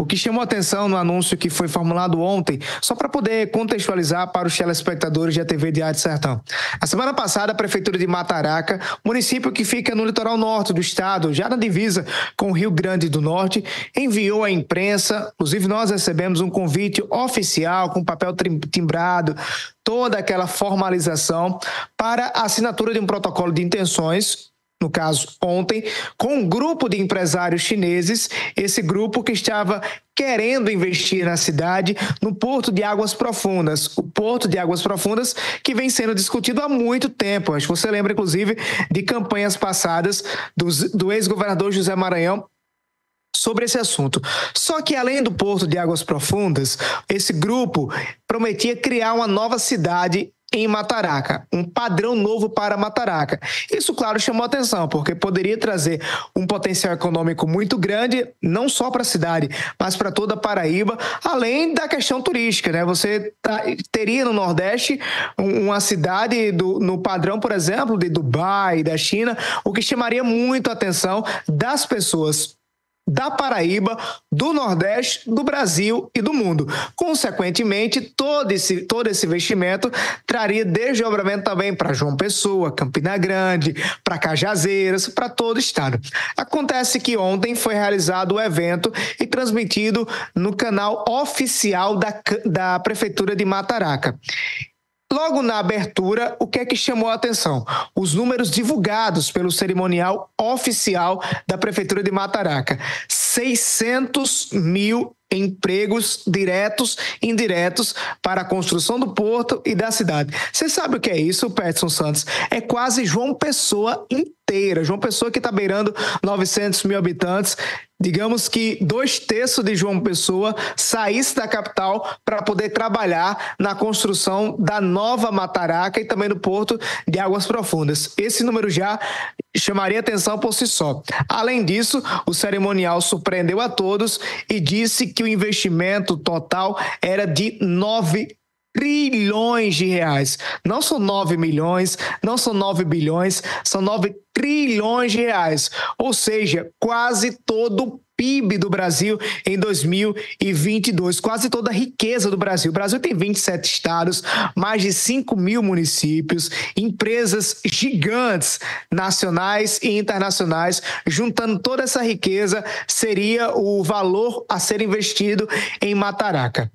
o que chamou atenção no anúncio que foi formulado ontem, só para poder contextualizar para os telespectadores da TV Diário Sertão. A semana passada, a Prefeitura de Mataraca, município que fica no litoral norte do estado, já na divisa com o Rio Grande do Norte, enviou à imprensa, inclusive nós recebemos um convite oficial com papel timbrado, toda aquela formalização para a assinatura de um protocolo de intenções no caso ontem, com um grupo de empresários chineses, esse grupo que estava querendo investir na cidade, no Porto de Águas Profundas. O Porto de Águas Profundas que vem sendo discutido há muito tempo. Acho que você lembra, inclusive, de campanhas passadas do, do ex-governador José Maranhão sobre esse assunto. Só que além do Porto de Águas Profundas, esse grupo prometia criar uma nova cidade em Mataraca, um padrão novo para Mataraca. Isso, claro, chamou atenção, porque poderia trazer um potencial econômico muito grande, não só para a cidade, mas para toda a Paraíba, além da questão turística, né? Você tá, teria no Nordeste uma cidade do, no padrão, por exemplo, de Dubai, da China, o que chamaria muito a atenção das pessoas da Paraíba, do Nordeste, do Brasil e do mundo. Consequentemente, todo esse, todo esse investimento traria desdobramento também para João Pessoa, Campina Grande, para Cajazeiras, para todo o estado. Acontece que ontem foi realizado o evento e transmitido no canal oficial da, da Prefeitura de Mataraca. Logo na abertura, o que é que chamou a atenção? Os números divulgados pelo cerimonial oficial da Prefeitura de Mataraca. 600 mil empregos diretos e indiretos para a construção do porto e da cidade. Você sabe o que é isso, Peterson Santos? É quase João Pessoa inteira. João Pessoa que está beirando 900 mil habitantes digamos que dois terços de João Pessoa saísse da capital para poder trabalhar na construção da nova Mataraca e também do Porto de Águas Profundas. Esse número já chamaria atenção por si só. Além disso, o cerimonial surpreendeu a todos e disse que o investimento total era de 9 trilhões de reais. Não são 9 milhões, não são 9 bilhões, são 9 trilhões de reais. Ou seja, quase todo o PIB do Brasil em 2022, quase toda a riqueza do Brasil. O Brasil tem 27 estados, mais de 5 mil municípios, empresas gigantes, nacionais e internacionais, juntando toda essa riqueza, seria o valor a ser investido em Mataraca.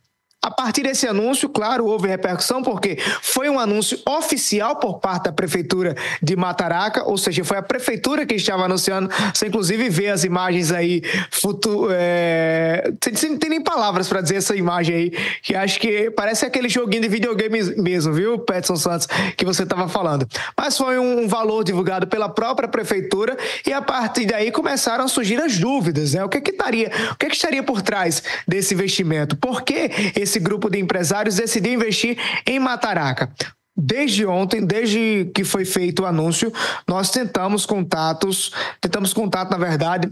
A partir desse anúncio, claro, houve repercussão, porque foi um anúncio oficial por parte da Prefeitura de Mataraca, ou seja, foi a Prefeitura que estava anunciando. Você, inclusive, vê as imagens aí, futuro, é... não tem nem palavras para dizer essa imagem aí, que acho que parece aquele joguinho de videogame mesmo, viu, Petson Santos, que você estava falando. Mas foi um valor divulgado pela própria Prefeitura e a partir daí começaram a surgir as dúvidas, né? O que, que estaria, o que, que estaria por trás desse investimento? Por que esse esse grupo de empresários decidiu investir em Mataraca. Desde ontem, desde que foi feito o anúncio, nós tentamos contatos, tentamos contato, na verdade,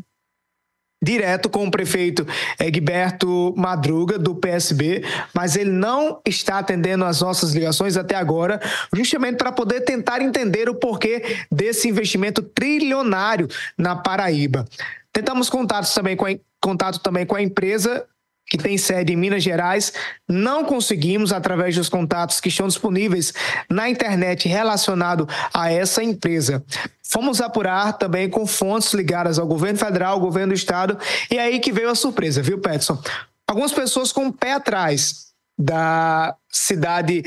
direto com o prefeito Egberto Madruga, do PSB, mas ele não está atendendo as nossas ligações até agora, justamente para poder tentar entender o porquê desse investimento trilionário na Paraíba. Tentamos contatos também com a, contato também com a empresa que tem sede em Minas Gerais, não conseguimos, através dos contatos que estão disponíveis na internet relacionado a essa empresa. Fomos apurar também com fontes ligadas ao governo federal, ao governo do estado, e aí que veio a surpresa, viu, Petson? Algumas pessoas com o pé atrás da cidade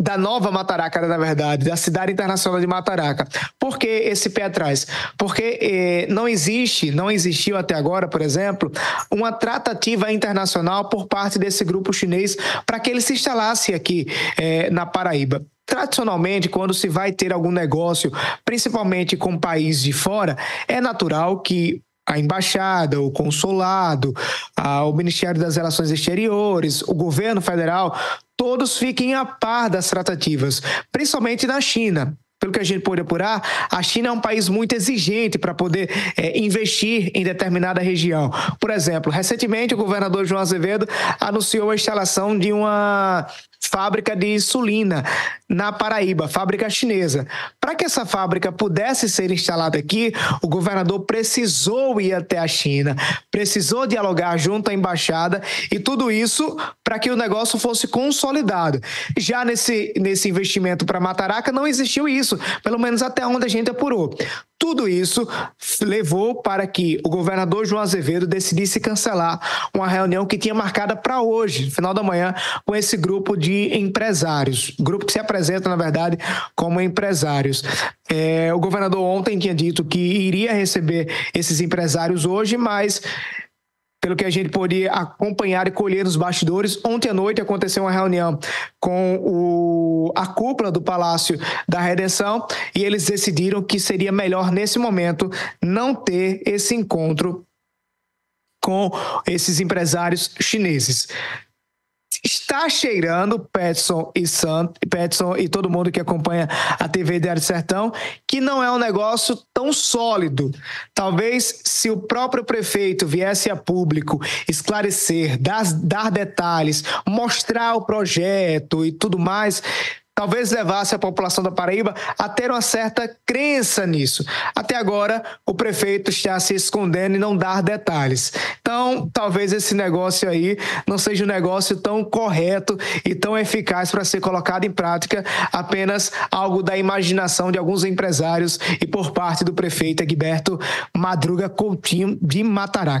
da nova Mataraca, na verdade, da cidade internacional de Mataraca. Por que esse pé atrás? Porque eh, não existe, não existiu até agora, por exemplo, uma tratativa internacional por parte desse grupo chinês para que ele se instalasse aqui eh, na Paraíba. Tradicionalmente, quando se vai ter algum negócio, principalmente com países de fora, é natural que a embaixada, o consulado, a, o Ministério das Relações Exteriores, o governo federal, todos fiquem a par das tratativas, principalmente na China. Pelo que a gente pode apurar, a China é um país muito exigente para poder é, investir em determinada região. Por exemplo, recentemente o governador João Azevedo anunciou a instalação de uma fábrica de insulina na Paraíba, fábrica chinesa. Para que essa fábrica pudesse ser instalada aqui, o governador precisou ir até a China, precisou dialogar junto à embaixada e tudo isso para que o negócio fosse consolidado. Já nesse, nesse investimento para Mataraca não existiu isso, pelo menos até onde a gente apurou. Tudo isso levou para que o governador João Azevedo decidisse cancelar uma reunião que tinha marcada para hoje, final da manhã, com esse grupo de empresários. Grupo que se apresenta, na verdade, como empresários. É, o governador ontem tinha dito que iria receber esses empresários hoje, mas pelo que a gente podia acompanhar e colher nos bastidores. Ontem à noite aconteceu uma reunião com o, a cúpula do Palácio da Redenção e eles decidiram que seria melhor, nesse momento, não ter esse encontro com esses empresários chineses está cheirando, Petson e Sant, Petson e todo mundo que acompanha a TV Diário Sertão, que não é um negócio tão sólido. Talvez se o próprio prefeito viesse a público esclarecer, dar, dar detalhes, mostrar o projeto e tudo mais, talvez levasse a população da Paraíba a ter uma certa crença nisso. Até agora, o prefeito está se escondendo e não dar detalhes. Então, talvez esse negócio aí não seja um negócio tão correto e tão eficaz para ser colocado em prática, apenas algo da imaginação de alguns empresários e por parte do prefeito Egberto Madruga Coutinho de Mataraca.